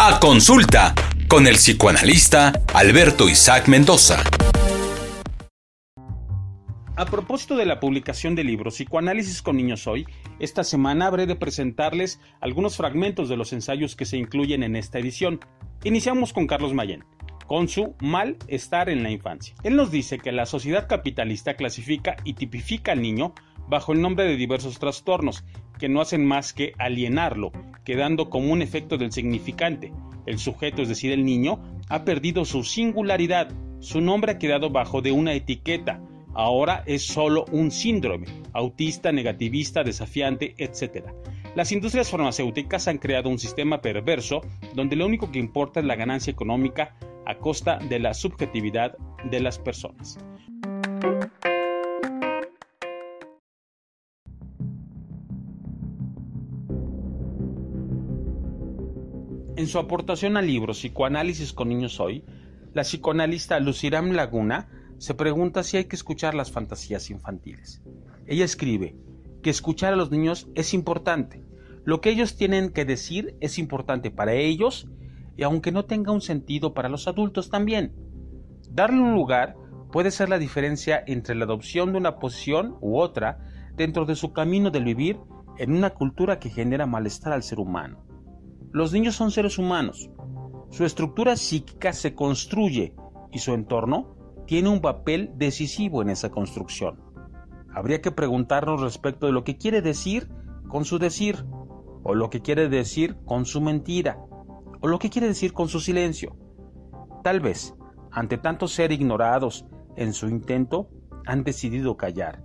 A consulta con el psicoanalista Alberto Isaac Mendoza. A propósito de la publicación del libro Psicoanálisis con Niños Hoy, esta semana habré de presentarles algunos fragmentos de los ensayos que se incluyen en esta edición. Iniciamos con Carlos Mayen, con su malestar en la infancia. Él nos dice que la sociedad capitalista clasifica y tipifica al niño bajo el nombre de diversos trastornos que no hacen más que alienarlo, quedando como un efecto del significante. El sujeto, es decir, el niño, ha perdido su singularidad, su nombre ha quedado bajo de una etiqueta, ahora es solo un síndrome, autista, negativista, desafiante, etc. Las industrias farmacéuticas han creado un sistema perverso donde lo único que importa es la ganancia económica a costa de la subjetividad de las personas. En su aportación al libro Psicoanálisis con niños hoy, la psicoanalista Luciram Laguna se pregunta si hay que escuchar las fantasías infantiles. Ella escribe que escuchar a los niños es importante. Lo que ellos tienen que decir es importante para ellos y aunque no tenga un sentido para los adultos también. Darle un lugar puede ser la diferencia entre la adopción de una posición u otra dentro de su camino del vivir en una cultura que genera malestar al ser humano. Los niños son seres humanos. Su estructura psíquica se construye y su entorno tiene un papel decisivo en esa construcción. Habría que preguntarnos respecto de lo que quiere decir con su decir, o lo que quiere decir con su mentira, o lo que quiere decir con su silencio. Tal vez, ante tanto ser ignorados en su intento, han decidido callar,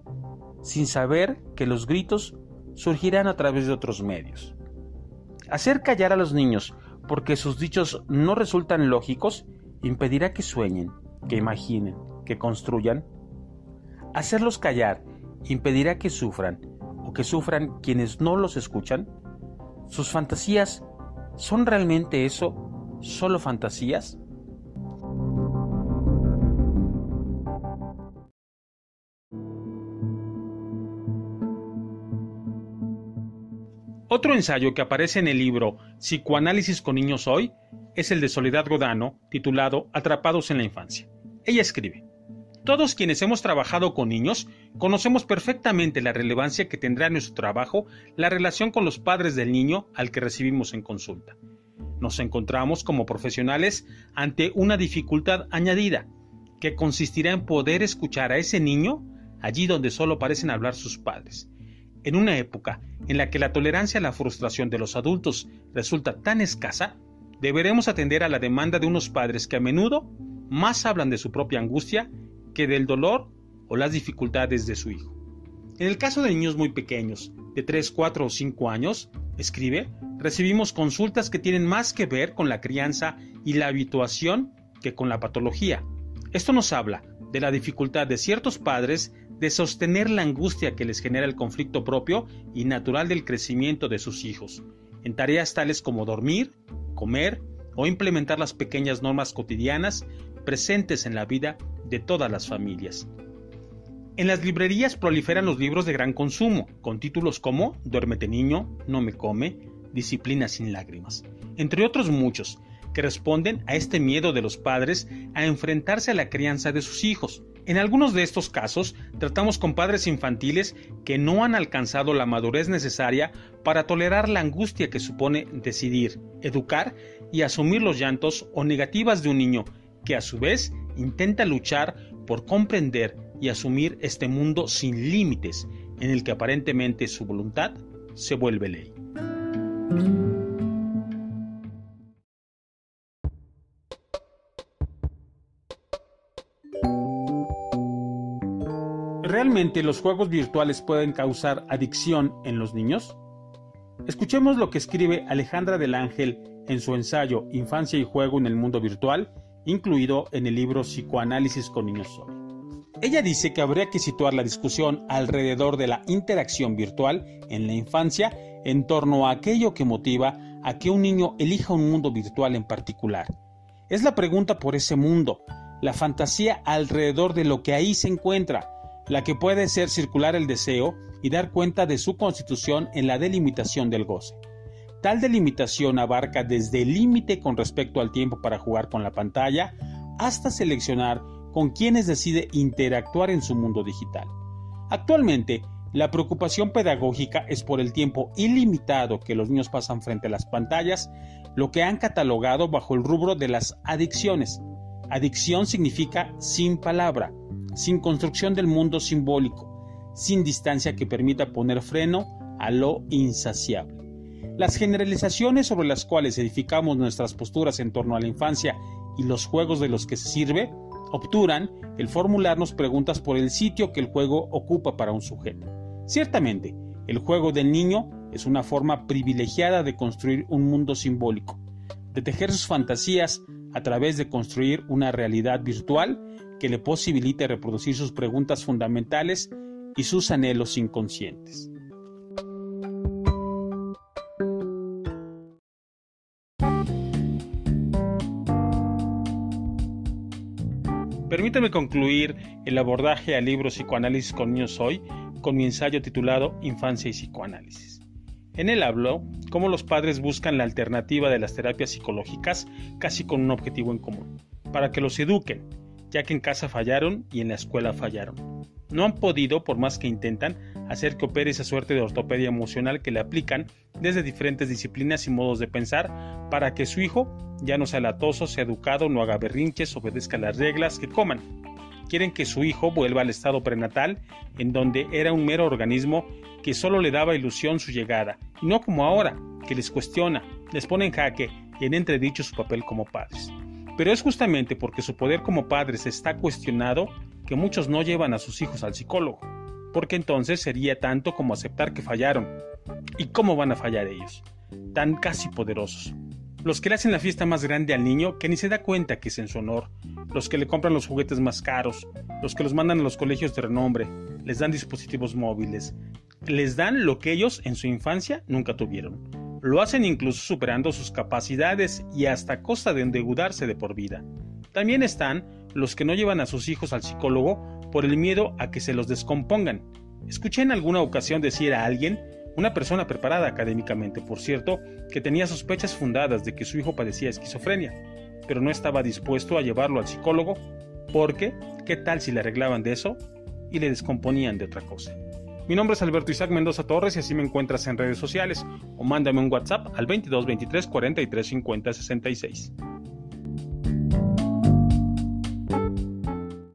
sin saber que los gritos surgirán a través de otros medios. Hacer callar a los niños porque sus dichos no resultan lógicos impedirá que sueñen, que imaginen, que construyan. Hacerlos callar impedirá que sufran o que sufran quienes no los escuchan. ¿Sus fantasías son realmente eso? ¿Solo fantasías? Otro ensayo que aparece en el libro Psicoanálisis con niños hoy es el de Soledad Godano, titulado Atrapados en la infancia. Ella escribe, Todos quienes hemos trabajado con niños conocemos perfectamente la relevancia que tendrá en nuestro trabajo la relación con los padres del niño al que recibimos en consulta. Nos encontramos como profesionales ante una dificultad añadida, que consistirá en poder escuchar a ese niño allí donde solo parecen hablar sus padres en una época en la que la tolerancia a la frustración de los adultos resulta tan escasa, deberemos atender a la demanda de unos padres que a menudo más hablan de su propia angustia que del dolor o las dificultades de su hijo. En el caso de niños muy pequeños, de 3, 4 o 5 años, escribe, recibimos consultas que tienen más que ver con la crianza y la habituación que con la patología. Esto nos habla de la dificultad de ciertos padres de sostener la angustia que les genera el conflicto propio y natural del crecimiento de sus hijos, en tareas tales como dormir, comer o implementar las pequeñas normas cotidianas presentes en la vida de todas las familias. En las librerías proliferan los libros de gran consumo, con títulos como Duérmete niño, No me come, Disciplina sin lágrimas, entre otros muchos, que responden a este miedo de los padres a enfrentarse a la crianza de sus hijos, en algunos de estos casos, tratamos con padres infantiles que no han alcanzado la madurez necesaria para tolerar la angustia que supone decidir, educar y asumir los llantos o negativas de un niño que a su vez intenta luchar por comprender y asumir este mundo sin límites en el que aparentemente su voluntad se vuelve ley. ¿Realmente los juegos virtuales pueden causar adicción en los niños? Escuchemos lo que escribe Alejandra del Ángel en su ensayo Infancia y Juego en el Mundo Virtual, incluido en el libro Psicoanálisis con Niños Hoy. Ella dice que habría que situar la discusión alrededor de la interacción virtual en la infancia en torno a aquello que motiva a que un niño elija un mundo virtual en particular. Es la pregunta por ese mundo, la fantasía alrededor de lo que ahí se encuentra, la que puede ser circular el deseo y dar cuenta de su constitución en la delimitación del goce. Tal delimitación abarca desde el límite con respecto al tiempo para jugar con la pantalla hasta seleccionar con quienes decide interactuar en su mundo digital. Actualmente, la preocupación pedagógica es por el tiempo ilimitado que los niños pasan frente a las pantallas, lo que han catalogado bajo el rubro de las adicciones. Adicción significa sin palabra, sin construcción del mundo simbólico, sin distancia que permita poner freno a lo insaciable. Las generalizaciones sobre las cuales edificamos nuestras posturas en torno a la infancia y los juegos de los que se sirve obturan el formularnos preguntas por el sitio que el juego ocupa para un sujeto. Ciertamente, el juego del niño es una forma privilegiada de construir un mundo simbólico, de tejer sus fantasías a través de construir una realidad virtual que le posibilite reproducir sus preguntas fundamentales y sus anhelos inconscientes. Permítame concluir el abordaje al libro Psicoanálisis con niños hoy con mi ensayo titulado Infancia y Psicoanálisis. En él hablo cómo los padres buscan la alternativa de las terapias psicológicas casi con un objetivo en común, para que los eduquen, ya que en casa fallaron y en la escuela fallaron. No han podido, por más que intentan, hacer que opere esa suerte de ortopedia emocional que le aplican desde diferentes disciplinas y modos de pensar para que su hijo ya no sea latoso, sea educado, no haga berrinches, obedezca las reglas, que coman. Quieren que su hijo vuelva al estado prenatal, en donde era un mero organismo que solo le daba ilusión su llegada, y no como ahora, que les cuestiona, les pone en jaque y en entredicho su papel como padres. Pero es justamente porque su poder como padres está cuestionado que muchos no llevan a sus hijos al psicólogo, porque entonces sería tanto como aceptar que fallaron. ¿Y cómo van a fallar ellos? Tan casi poderosos. Los que le hacen la fiesta más grande al niño que ni se da cuenta que es en su honor, los que le compran los juguetes más caros, los que los mandan a los colegios de renombre, les dan dispositivos móviles, les dan lo que ellos en su infancia nunca tuvieron. Lo hacen incluso superando sus capacidades y hasta costa de endeudarse de por vida. También están los que no llevan a sus hijos al psicólogo por el miedo a que se los descompongan. Escuché en alguna ocasión decir a alguien, una persona preparada académicamente, por cierto, que tenía sospechas fundadas de que su hijo padecía esquizofrenia, pero no estaba dispuesto a llevarlo al psicólogo porque, ¿qué tal si le arreglaban de eso y le descomponían de otra cosa? Mi nombre es Alberto Isaac Mendoza Torres y así me encuentras en redes sociales o mándame un WhatsApp al 22 23 43 50 66.